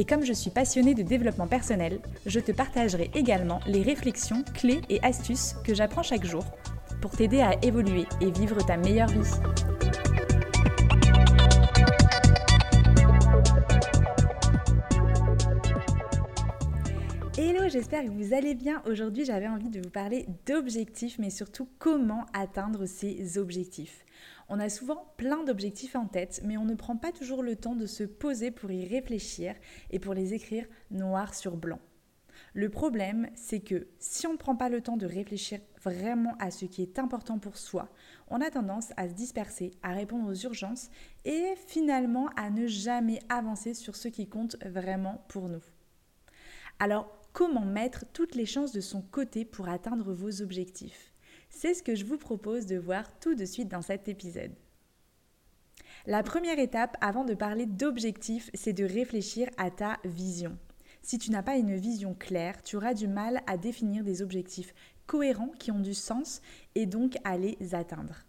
Et comme je suis passionnée de développement personnel, je te partagerai également les réflexions, clés et astuces que j'apprends chaque jour pour t'aider à évoluer et vivre ta meilleure vie. Hello, j'espère que vous allez bien. Aujourd'hui, j'avais envie de vous parler d'objectifs, mais surtout comment atteindre ces objectifs. On a souvent plein d'objectifs en tête, mais on ne prend pas toujours le temps de se poser pour y réfléchir et pour les écrire noir sur blanc. Le problème, c'est que si on ne prend pas le temps de réfléchir vraiment à ce qui est important pour soi, on a tendance à se disperser, à répondre aux urgences et finalement à ne jamais avancer sur ce qui compte vraiment pour nous. Alors, comment mettre toutes les chances de son côté pour atteindre vos objectifs? C'est ce que je vous propose de voir tout de suite dans cet épisode. La première étape avant de parler d'objectifs, c'est de réfléchir à ta vision. Si tu n'as pas une vision claire, tu auras du mal à définir des objectifs cohérents qui ont du sens et donc à les atteindre.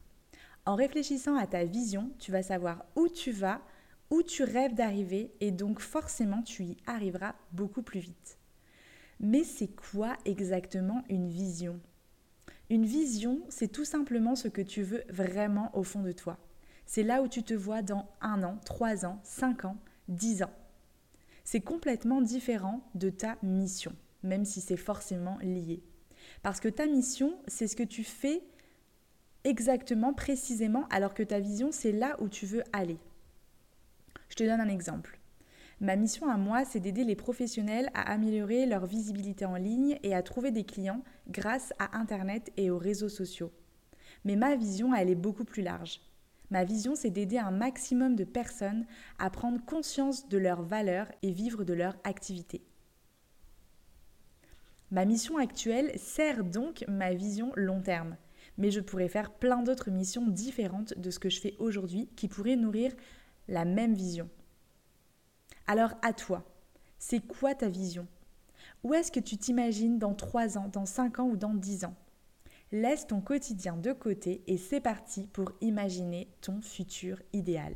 En réfléchissant à ta vision, tu vas savoir où tu vas, où tu rêves d'arriver et donc forcément tu y arriveras beaucoup plus vite. Mais c'est quoi exactement une vision? Une vision, c'est tout simplement ce que tu veux vraiment au fond de toi. C'est là où tu te vois dans un an, trois ans, cinq ans, dix ans. C'est complètement différent de ta mission, même si c'est forcément lié. Parce que ta mission, c'est ce que tu fais exactement, précisément, alors que ta vision, c'est là où tu veux aller. Je te donne un exemple. Ma mission à moi, c'est d'aider les professionnels à améliorer leur visibilité en ligne et à trouver des clients grâce à Internet et aux réseaux sociaux. Mais ma vision, elle est beaucoup plus large. Ma vision, c'est d'aider un maximum de personnes à prendre conscience de leurs valeurs et vivre de leur activité. Ma mission actuelle sert donc ma vision long terme, mais je pourrais faire plein d'autres missions différentes de ce que je fais aujourd'hui qui pourraient nourrir la même vision. Alors à toi, c'est quoi ta vision? Où est-ce que tu t'imagines dans 3 ans, dans 5 ans ou dans 10 ans? Laisse ton quotidien de côté et c'est parti pour imaginer ton futur idéal.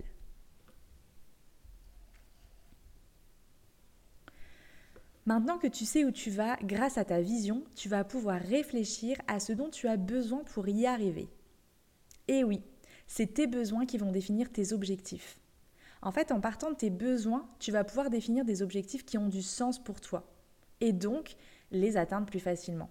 Maintenant que tu sais où tu vas, grâce à ta vision, tu vas pouvoir réfléchir à ce dont tu as besoin pour y arriver. Et oui, c'est tes besoins qui vont définir tes objectifs. En fait, en partant de tes besoins, tu vas pouvoir définir des objectifs qui ont du sens pour toi et donc les atteindre plus facilement.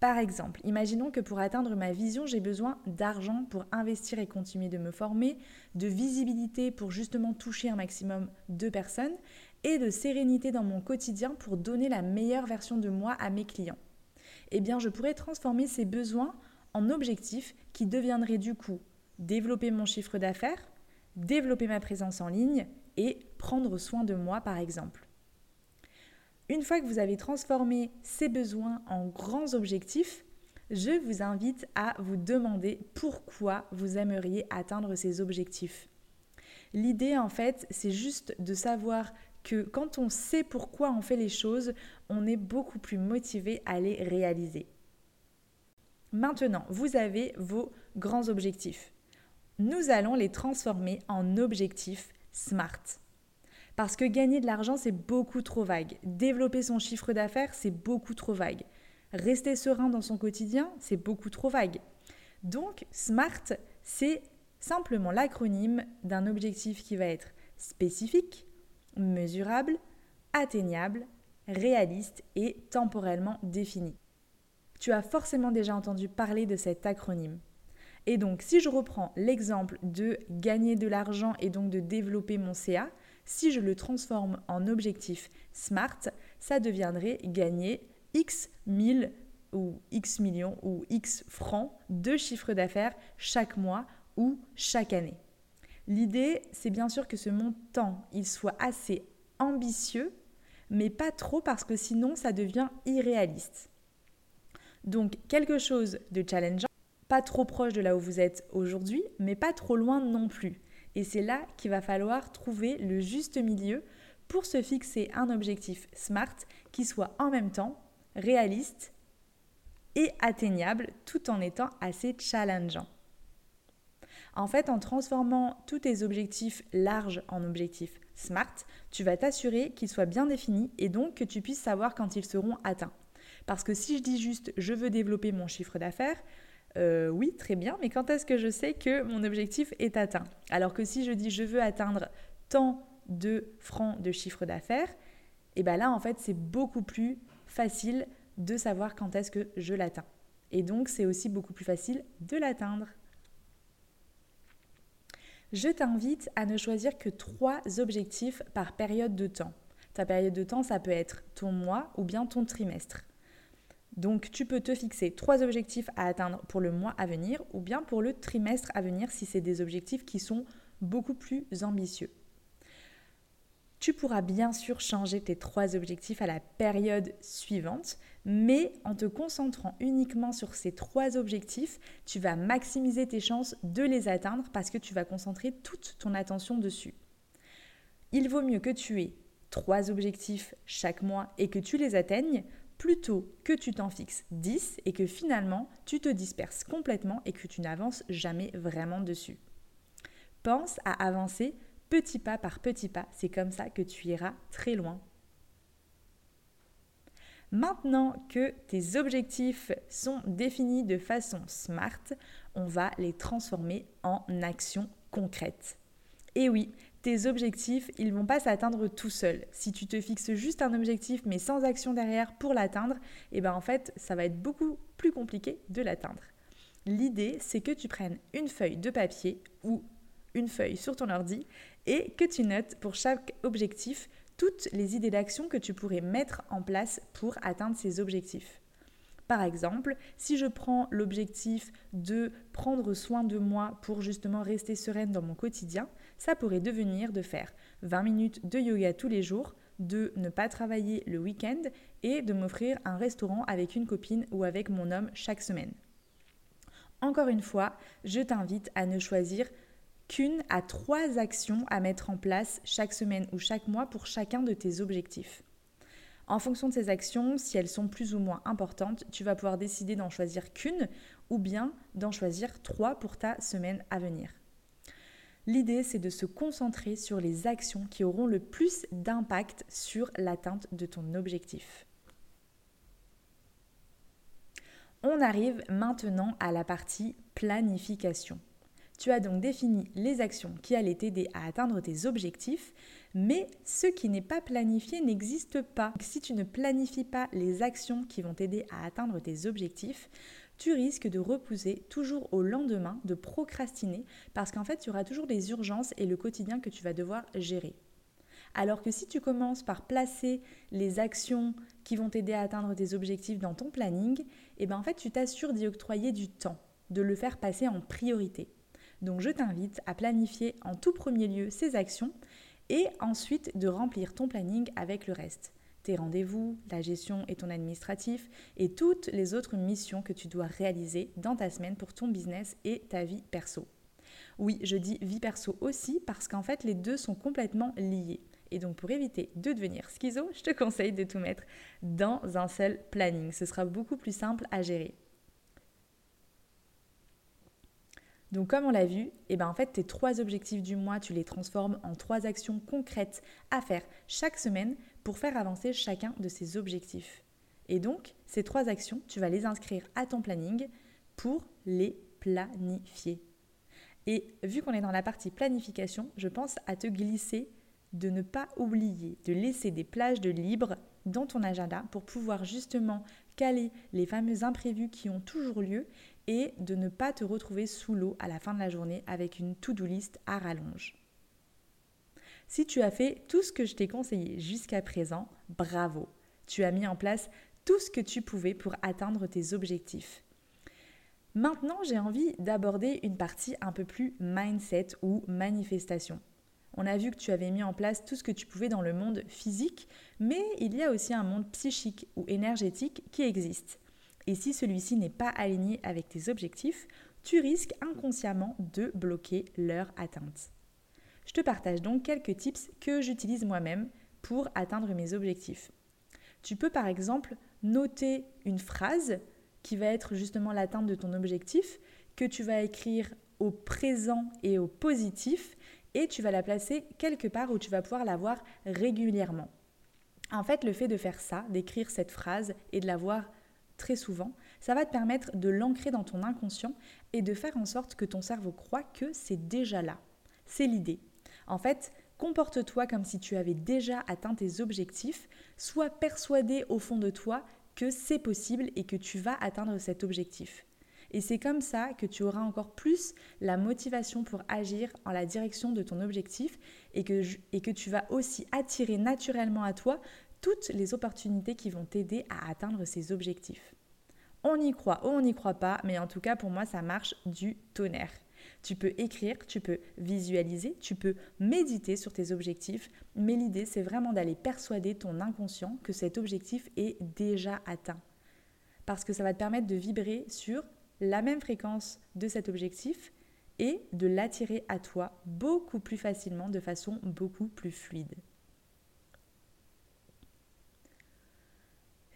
Par exemple, imaginons que pour atteindre ma vision, j'ai besoin d'argent pour investir et continuer de me former, de visibilité pour justement toucher un maximum de personnes et de sérénité dans mon quotidien pour donner la meilleure version de moi à mes clients. Eh bien, je pourrais transformer ces besoins en objectifs qui deviendraient du coup développer mon chiffre d'affaires, développer ma présence en ligne et prendre soin de moi par exemple. Une fois que vous avez transformé ces besoins en grands objectifs, je vous invite à vous demander pourquoi vous aimeriez atteindre ces objectifs. L'idée en fait, c'est juste de savoir que quand on sait pourquoi on fait les choses, on est beaucoup plus motivé à les réaliser. Maintenant, vous avez vos grands objectifs nous allons les transformer en objectifs SMART. Parce que gagner de l'argent, c'est beaucoup trop vague. Développer son chiffre d'affaires, c'est beaucoup trop vague. Rester serein dans son quotidien, c'est beaucoup trop vague. Donc, SMART, c'est simplement l'acronyme d'un objectif qui va être spécifique, mesurable, atteignable, réaliste et temporellement défini. Tu as forcément déjà entendu parler de cet acronyme. Et donc, si je reprends l'exemple de gagner de l'argent et donc de développer mon CA, si je le transforme en objectif SMART, ça deviendrait gagner X 1000 ou X millions ou X francs de chiffre d'affaires chaque mois ou chaque année. L'idée, c'est bien sûr que ce montant, il soit assez ambitieux, mais pas trop parce que sinon ça devient irréaliste. Donc quelque chose de challengeant, pas trop proche de là où vous êtes aujourd'hui, mais pas trop loin non plus. Et c'est là qu'il va falloir trouver le juste milieu pour se fixer un objectif SMART qui soit en même temps réaliste et atteignable tout en étant assez challengeant. En fait, en transformant tous tes objectifs larges en objectifs SMART, tu vas t'assurer qu'ils soient bien définis et donc que tu puisses savoir quand ils seront atteints. Parce que si je dis juste je veux développer mon chiffre d'affaires, euh, oui, très bien, mais quand est-ce que je sais que mon objectif est atteint? Alors que si je dis je veux atteindre tant de francs de chiffre d'affaires, et eh bien là en fait c'est beaucoup plus facile de savoir quand est-ce que je l'atteins. Et donc c'est aussi beaucoup plus facile de l'atteindre. Je t'invite à ne choisir que trois objectifs par période de temps. Ta période de temps, ça peut être ton mois ou bien ton trimestre. Donc tu peux te fixer trois objectifs à atteindre pour le mois à venir ou bien pour le trimestre à venir si c'est des objectifs qui sont beaucoup plus ambitieux. Tu pourras bien sûr changer tes trois objectifs à la période suivante, mais en te concentrant uniquement sur ces trois objectifs, tu vas maximiser tes chances de les atteindre parce que tu vas concentrer toute ton attention dessus. Il vaut mieux que tu aies trois objectifs chaque mois et que tu les atteignes plutôt que tu t'en fixes 10 et que finalement tu te disperses complètement et que tu n'avances jamais vraiment dessus. Pense à avancer petit pas par petit pas. C'est comme ça que tu iras très loin. Maintenant que tes objectifs sont définis de façon smart, on va les transformer en actions concrètes. Et oui, tes objectifs, ils vont pas s'atteindre tout seuls. Si tu te fixes juste un objectif mais sans action derrière pour l'atteindre, eh ben en fait, ça va être beaucoup plus compliqué de l'atteindre. L'idée, c'est que tu prennes une feuille de papier ou une feuille sur ton ordi et que tu notes pour chaque objectif toutes les idées d'action que tu pourrais mettre en place pour atteindre ces objectifs. Par exemple, si je prends l'objectif de prendre soin de moi pour justement rester sereine dans mon quotidien, ça pourrait devenir de faire 20 minutes de yoga tous les jours, de ne pas travailler le week-end et de m'offrir un restaurant avec une copine ou avec mon homme chaque semaine. Encore une fois, je t'invite à ne choisir qu'une à trois actions à mettre en place chaque semaine ou chaque mois pour chacun de tes objectifs. En fonction de ces actions, si elles sont plus ou moins importantes, tu vas pouvoir décider d'en choisir qu'une ou bien d'en choisir trois pour ta semaine à venir. L'idée, c'est de se concentrer sur les actions qui auront le plus d'impact sur l'atteinte de ton objectif. On arrive maintenant à la partie planification. Tu as donc défini les actions qui allaient t'aider à atteindre tes objectifs, mais ce qui n'est pas planifié n'existe pas. Si tu ne planifies pas les actions qui vont t'aider à atteindre tes objectifs, tu risques de repousser toujours au lendemain, de procrastiner, parce qu'en fait, tu auras toujours des urgences et le quotidien que tu vas devoir gérer. Alors que si tu commences par placer les actions qui vont t'aider à atteindre tes objectifs dans ton planning, eh ben en fait, tu t'assures d'y octroyer du temps, de le faire passer en priorité. Donc je t'invite à planifier en tout premier lieu ces actions et ensuite de remplir ton planning avec le reste. Rendez-vous, la gestion et ton administratif et toutes les autres missions que tu dois réaliser dans ta semaine pour ton business et ta vie perso. Oui, je dis vie perso aussi parce qu'en fait les deux sont complètement liés. Et donc pour éviter de devenir schizo, je te conseille de tout mettre dans un seul planning. Ce sera beaucoup plus simple à gérer. Donc comme on l'a vu, et eh ben en fait tes trois objectifs du mois, tu les transformes en trois actions concrètes à faire chaque semaine pour faire avancer chacun de ces objectifs. Et donc ces trois actions, tu vas les inscrire à ton planning pour les planifier. Et vu qu'on est dans la partie planification, je pense à te glisser de ne pas oublier de laisser des plages de libre dans ton agenda pour pouvoir justement caler les fameux imprévus qui ont toujours lieu et de ne pas te retrouver sous l'eau à la fin de la journée avec une to-do list à rallonge. Si tu as fait tout ce que je t'ai conseillé jusqu'à présent, bravo. Tu as mis en place tout ce que tu pouvais pour atteindre tes objectifs. Maintenant, j'ai envie d'aborder une partie un peu plus mindset ou manifestation. On a vu que tu avais mis en place tout ce que tu pouvais dans le monde physique, mais il y a aussi un monde psychique ou énergétique qui existe. Et si celui-ci n'est pas aligné avec tes objectifs, tu risques inconsciemment de bloquer leur atteinte. Je te partage donc quelques tips que j'utilise moi-même pour atteindre mes objectifs. Tu peux par exemple noter une phrase qui va être justement l'atteinte de ton objectif, que tu vas écrire au présent et au positif, et tu vas la placer quelque part où tu vas pouvoir la voir régulièrement. En fait, le fait de faire ça, d'écrire cette phrase et de la voir très souvent, ça va te permettre de l'ancrer dans ton inconscient et de faire en sorte que ton cerveau croit que c'est déjà là. C'est l'idée. En fait, comporte-toi comme si tu avais déjà atteint tes objectifs, sois persuadé au fond de toi que c'est possible et que tu vas atteindre cet objectif. Et c'est comme ça que tu auras encore plus la motivation pour agir en la direction de ton objectif et que, et que tu vas aussi attirer naturellement à toi toutes les opportunités qui vont t'aider à atteindre ces objectifs. On y croit ou on n'y croit pas, mais en tout cas pour moi ça marche du tonnerre. Tu peux écrire, tu peux visualiser, tu peux méditer sur tes objectifs, mais l'idée c'est vraiment d'aller persuader ton inconscient que cet objectif est déjà atteint. Parce que ça va te permettre de vibrer sur la même fréquence de cet objectif et de l'attirer à toi beaucoup plus facilement, de façon beaucoup plus fluide.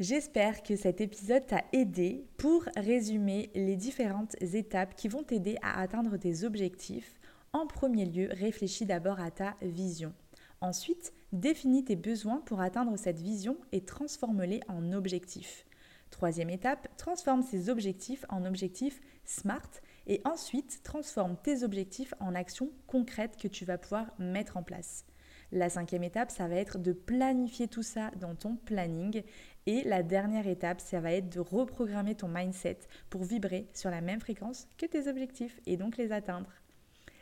J'espère que cet épisode t'a aidé pour résumer les différentes étapes qui vont t'aider à atteindre tes objectifs. En premier lieu, réfléchis d'abord à ta vision. Ensuite, définis tes besoins pour atteindre cette vision et transforme-les en objectifs. Troisième étape, transforme ces objectifs en objectifs SMART et ensuite transforme tes objectifs en actions concrètes que tu vas pouvoir mettre en place. La cinquième étape, ça va être de planifier tout ça dans ton planning. Et la dernière étape, ça va être de reprogrammer ton mindset pour vibrer sur la même fréquence que tes objectifs et donc les atteindre.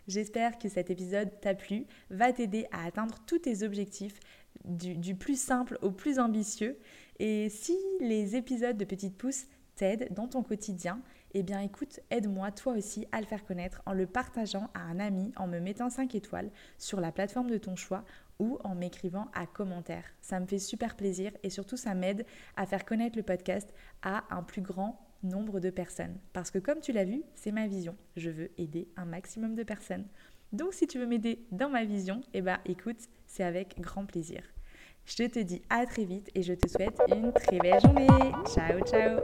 J'espère que cet épisode t'a plu, va t'aider à atteindre tous tes objectifs du, plus simple au plus ambitieux. Et si les épisodes de Petite Pousse t'aident dans ton quotidien, eh bien écoute, aide-moi toi aussi à le faire connaître en le partageant à un ami, en me mettant 5 étoiles sur la plateforme de ton choix ou en m'écrivant un commentaire. Ça me fait super plaisir et surtout ça m'aide à faire connaître le podcast à un plus grand nombre de personnes. Parce que comme tu l'as vu, c'est ma vision. Je veux aider un maximum de personnes. Donc si tu veux m'aider dans ma vision, eh ben écoute, c'est avec grand plaisir. Je te dis à très vite et je te souhaite une très belle journée. Ciao ciao